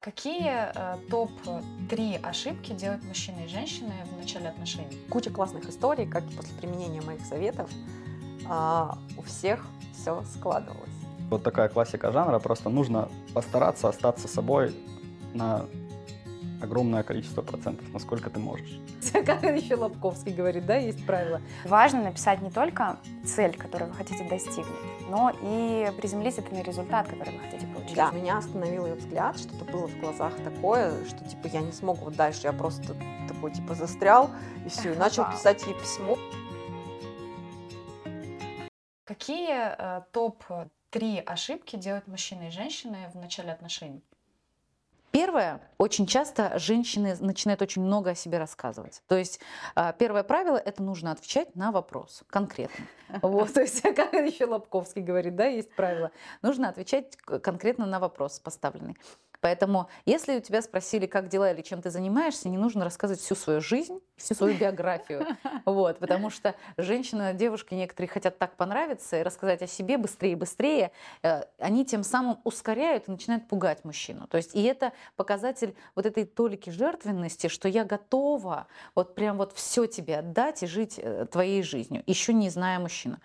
Какие э, топ-3 ошибки делают мужчины и женщины в начале отношений? Куча классных историй, как после применения моих советов э, у всех все складывалось. Вот такая классика жанра, просто нужно постараться остаться собой на огромное количество процентов, насколько ты можешь. Как еще Лобковский говорит, да, есть правило. Важно написать не только цель, которую вы хотите достигнуть, но и приземлить это на результат, который вы хотите получить. Да. Меня остановил ее взгляд, что-то было в глазах такое, что типа я не смогу вот дальше, я просто такой типа застрял и все, и начал писать ей письмо. Какие э, топ-3 ошибки делают мужчины и женщины в начале отношений? Первое, очень часто женщины начинают очень много о себе рассказывать. То есть а, первое правило – это нужно отвечать на вопрос конкретно. Вот, то есть, как еще Лобковский говорит, да, есть правило. Нужно отвечать конкретно на вопрос поставленный. Поэтому, если у тебя спросили, как дела или чем ты занимаешься, не нужно рассказывать всю свою жизнь, всю свою биографию. Вот, потому что женщины, девушки некоторые хотят так понравиться и рассказать о себе быстрее и быстрее. Э, они тем самым ускоряют и начинают пугать мужчину. То есть, и это показатель вот этой толики жертвенности, что я готова вот прям вот все тебе отдать и жить э, твоей жизнью, еще не зная мужчину.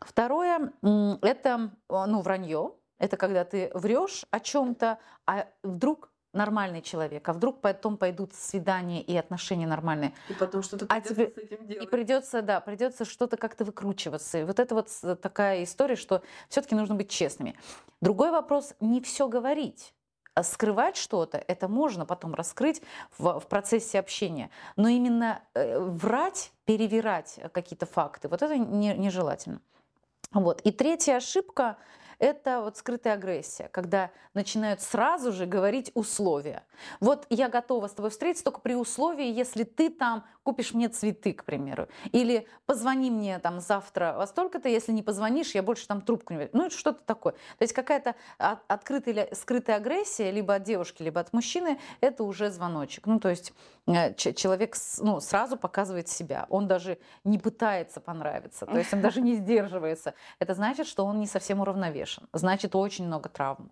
Второе – это ну, вранье, это когда ты врешь о чем-то, а вдруг нормальный человек, а вдруг потом пойдут свидания и отношения нормальные. И потом что-то а придется тебе... с этим делать. И придется, да, придется что-то как-то выкручиваться. И вот это вот такая история, что все-таки нужно быть честными. Другой вопрос, не все говорить. А скрывать что-то, это можно потом раскрыть в, в процессе общения. Но именно э, врать, перевирать какие-то факты, вот это не, нежелательно. Вот. И третья ошибка это вот скрытая агрессия, когда начинают сразу же говорить условия. Вот я готова с тобой встретиться только при условии, если ты там купишь мне цветы, к примеру. Или позвони мне там завтра во столько-то, если не позвонишь, я больше там трубку не Ну, что-то такое. То есть какая-то открытая или скрытая агрессия либо от девушки, либо от мужчины, это уже звоночек. Ну, то есть э, человек ну, сразу показывает себя. Он даже не пытается понравиться. То есть он даже не сдерживается. Это значит, что он не совсем уравновешен. Значит, очень много травм.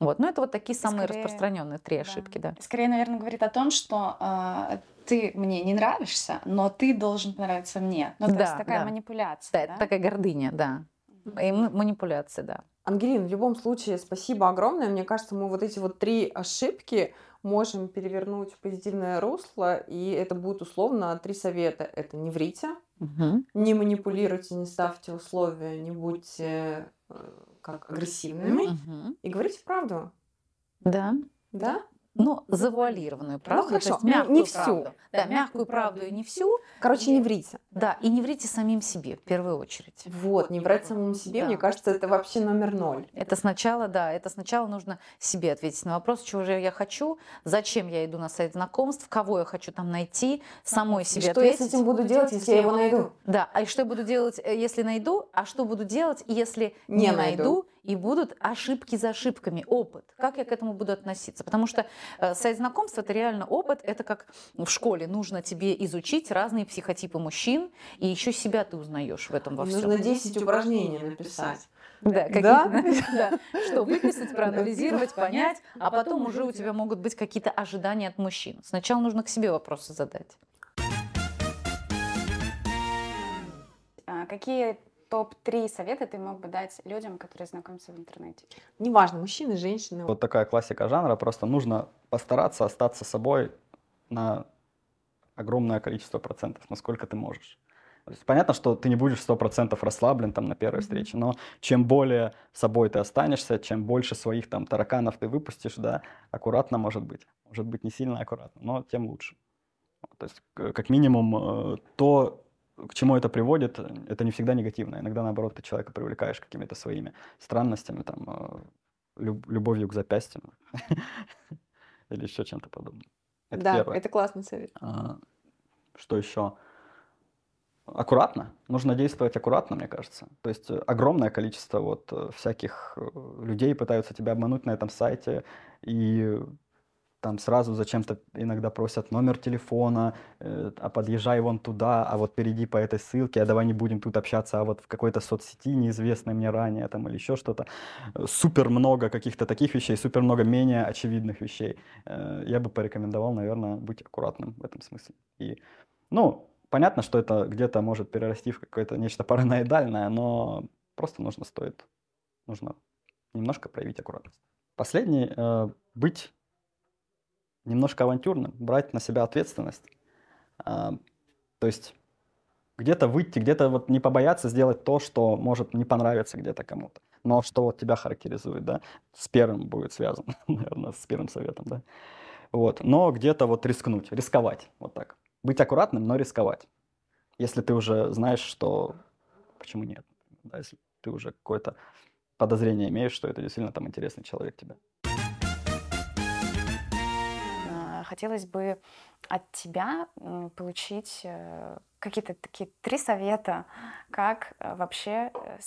Вот. Но это вот такие самые Скорее, распространенные три да. ошибки, да. Скорее, наверное, говорит о том, что э, ты мне не нравишься, но ты должен понравиться мне. Ну, то да, есть такая да. манипуляция. Да, да, это такая гордыня, да. И манипуляция, да. Ангелин, в любом случае, спасибо огромное. Мне кажется, мы вот эти вот три ошибки можем перевернуть в позитивное русло, и это будет условно три совета. Это не врите, угу. не манипулируйте, не ставьте условия, не будьте как агрессивными, угу. и говорите правду. Да. Да? Ну, завуалированную ну, правду, ну, хорошо. то есть мягкую не всю. правду. Да, мягкую правду и не всю. Короче, не врите. Да, и не врите самим себе в первую очередь. Вот, не врать самому себе, да. мне кажется, это вообще номер ноль. Это сначала, да, это сначала нужно себе ответить на вопрос, чего же я хочу, зачем я иду на сайт знакомств, кого я хочу там найти, самой себе и что ответить. я с этим буду делать, если я его найду? Да, а и что я буду делать, э, если найду, а что буду делать, если не, не найду? найду и будут ошибки за ошибками, опыт. Как я к этому буду относиться? Потому что э, сайт знакомств это реально опыт, это как в школе нужно тебе изучить разные психотипы мужчин, и еще себя ты узнаешь в этом во всем. Нужно 10 упражнений написать. Да, да? да, что выписать, проанализировать, понять, а потом уже у тебя могут быть какие-то ожидания от мужчин. Сначала нужно к себе вопросы задать. А какие топ-3 совета ты мог бы дать людям, которые знакомятся в интернете? Неважно, мужчины, женщины. Вот такая классика жанра, просто нужно постараться остаться собой на огромное количество процентов, насколько ты можешь. Понятно, что ты не будешь сто процентов расслаблен там на первой встрече, но чем более собой ты останешься, чем больше своих там тараканов ты выпустишь, да, аккуратно может быть. Может быть не сильно аккуратно, но тем лучше. То есть как минимум э, то, к чему это приводит, это не всегда негативно. Иногда, наоборот, ты человека привлекаешь какими-то своими странностями, там, э, любовью к запястьям или еще чем-то подобным. Это да, первое. это классный совет. А, что еще? Аккуратно. Нужно действовать аккуратно, мне кажется. То есть огромное количество вот э, всяких э, людей пытаются тебя обмануть на этом сайте, и там сразу зачем-то иногда просят номер телефона, э, а подъезжай вон туда, а вот перейди по этой ссылке, а давай не будем тут общаться, а вот в какой-то соцсети неизвестной мне ранее там или еще что-то. Э, супер много каких-то таких вещей, супер много менее очевидных вещей. Э, я бы порекомендовал, наверное, быть аккуратным в этом смысле. И, ну, понятно, что это где-то может перерасти в какое-то нечто параноидальное, но просто нужно стоит, нужно немножко проявить аккуратность. Последний, быть немножко авантюрным, брать на себя ответственность. А, то есть где-то выйти, где-то вот не побояться сделать то, что может не понравиться где-то кому-то. Но что вот тебя характеризует, да, с первым будет связано, наверное, с первым советом, да. Вот, но где-то вот рискнуть, рисковать, вот так. Быть аккуратным, но рисковать. Если ты уже знаешь, что... Почему нет? Да, если ты уже какое-то подозрение имеешь, что это действительно там интересный человек тебе. Хотелось бы от тебя получить э, какие-то такие три совета, как э, вообще э,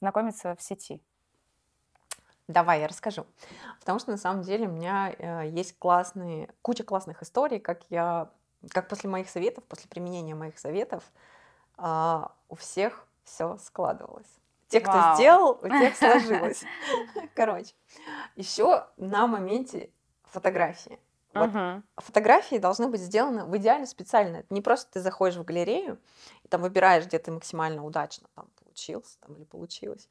знакомиться в сети. Давай, я расскажу. Потому что на самом деле у меня есть классные, куча классных историй, как я, как после моих советов, после применения моих советов, а, у всех все складывалось. Те, кто Вау. сделал, у тех сложилось. Короче, еще на моменте фотографии. Вот угу. Фотографии должны быть сделаны в идеале специально. Это не просто ты заходишь в галерею и там выбираешь, где ты максимально удачно там получился там, или получилось.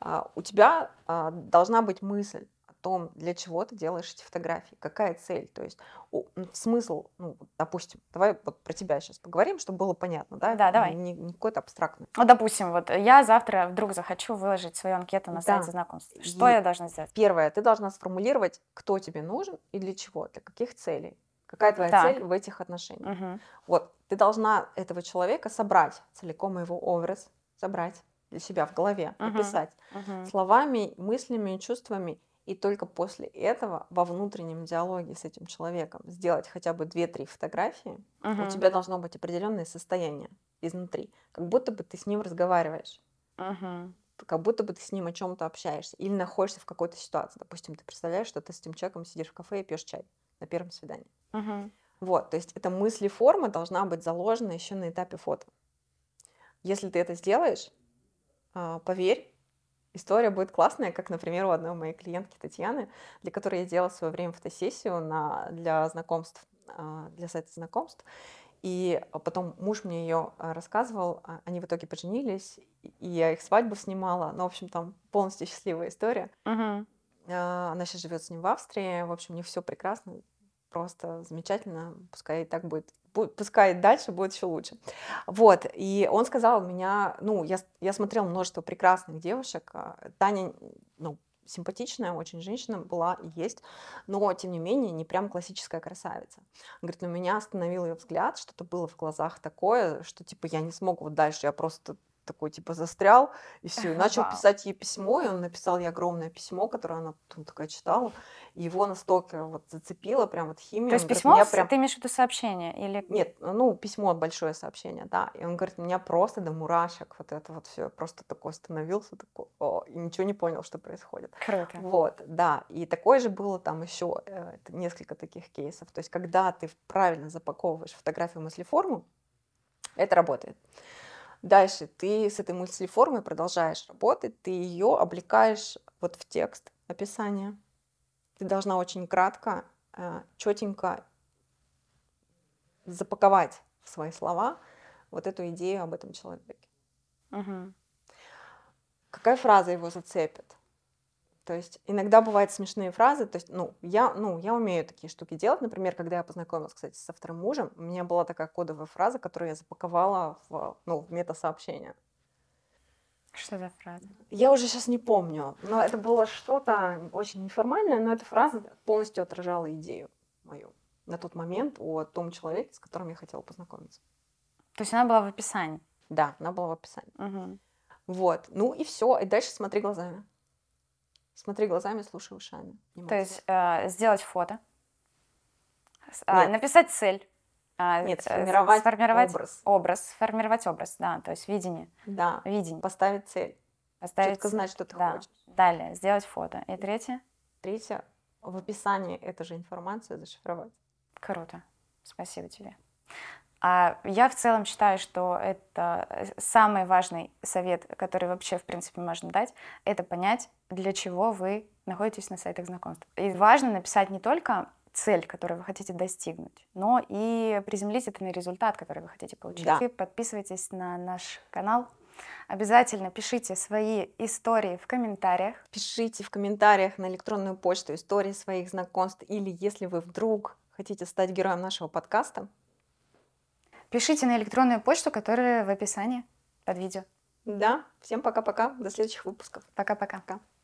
А, у тебя а, должна быть мысль том, для чего ты делаешь эти фотографии, какая цель, то есть о, смысл, ну, допустим, давай вот про тебя сейчас поговорим, чтобы было понятно, да? Да, давай. Не, не какой-то абстрактный. Ну, допустим, вот я завтра вдруг захочу выложить свою анкету на да. сайте знакомств. Что и я должна сделать? Первое, ты должна сформулировать, кто тебе нужен и для чего, для каких целей. Какая твоя так. цель в этих отношениях? Угу. Вот, ты должна этого человека собрать, целиком его образ собрать для себя в голове, угу. описать угу. словами, мыслями, чувствами и только после этого во внутреннем диалоге с этим человеком сделать хотя бы 2-3 фотографии, угу. у тебя должно быть определенное состояние изнутри, как будто бы ты с ним разговариваешь. Угу. Как будто бы ты с ним о чем-то общаешься или находишься в какой-то ситуации. Допустим, ты представляешь, что ты с этим человеком сидишь в кафе и пьешь чай на первом свидании. Угу. Вот, то есть эта мысли форма должна быть заложена еще на этапе фото. Если ты это сделаешь, а, поверь, история будет классная, как, например, у одной моей клиентки Татьяны, для которой я делала в свое время фотосессию на, для знакомств, а, для сайта знакомств. И потом муж мне ее а, рассказывал, а, они в итоге поженились, и я их свадьбу снимала. Ну, в общем, там полностью счастливая история. Uh-huh. Она сейчас живет с ним в Австрии. В общем, у них все прекрасно просто замечательно, пускай и так будет, пускай дальше будет еще лучше. Вот, и он сказал меня, ну, я, я смотрела множество прекрасных девушек, а, Таня, ну, симпатичная очень женщина была и есть, но, тем не менее, не прям классическая красавица. Он говорит, на меня остановил ее взгляд, что-то было в глазах такое, что, типа, я не смогу вот дальше, я просто такой типа застрял, и все, и начал писать ей письмо, и он написал ей огромное письмо, которое она там такая читала, и его настолько вот зацепило, прям вот химия. То есть письмо, говорит, прям... ты имеешь в виду сообщение? Или... Нет, ну, письмо, большое сообщение, да, и он говорит, меня просто до мурашек вот это вот все, просто такой остановился, такой, о, и ничего не понял, что происходит. Круто. Вот, да, и такое же было там еще э, несколько таких кейсов, то есть когда ты правильно запаковываешь фотографию мыслеформу, это работает. Дальше ты с этой мыслеформой продолжаешь работать, ты ее облекаешь вот в текст описания. Ты должна очень кратко, э, четенько запаковать в свои слова вот эту идею об этом человеке. Угу. Какая фраза его зацепит? То есть иногда бывают смешные фразы. То есть, ну, я, ну, я умею такие штуки делать. Например, когда я познакомилась, кстати, со вторым мужем, у меня была такая кодовая фраза, которую я запаковала в, ну, в мета-сообщение. Что за фраза? Я уже сейчас не помню, но это было что-то очень неформальное, но эта фраза полностью отражала идею мою на тот момент о том человеке, с которым я хотела познакомиться. То есть она была в описании? Да, она была в описании. Угу. Вот. Ну и все. И дальше смотри глазами. Смотри глазами, слушай ушами. То есть э, сделать фото, э, написать цель. Э, Нет, сформировать, сформировать образ. образ. Сформировать образ, да, то есть видение. Да, видение. Поставить цель. Поставить Четко знать, что ты да. хочешь. Далее, сделать фото. И третье? Третье, в описании эту же информацию зашифровать. Круто. Спасибо тебе. А я в целом считаю, что это э, самый важный совет, который вообще, в принципе, можно дать, это понять, для чего вы находитесь на сайтах знакомств. И важно написать не только цель, которую вы хотите достигнуть, но и приземлить это на результат, который вы хотите получить. Да. И подписывайтесь на наш канал. Обязательно пишите свои истории в комментариях. Пишите в комментариях на электронную почту истории своих знакомств. Или если вы вдруг хотите стать героем нашего подкаста, Пишите на электронную почту, которая в описании под видео. Да, всем пока-пока, до следующих выпусков. Пока-пока. Пока. -пока. пока.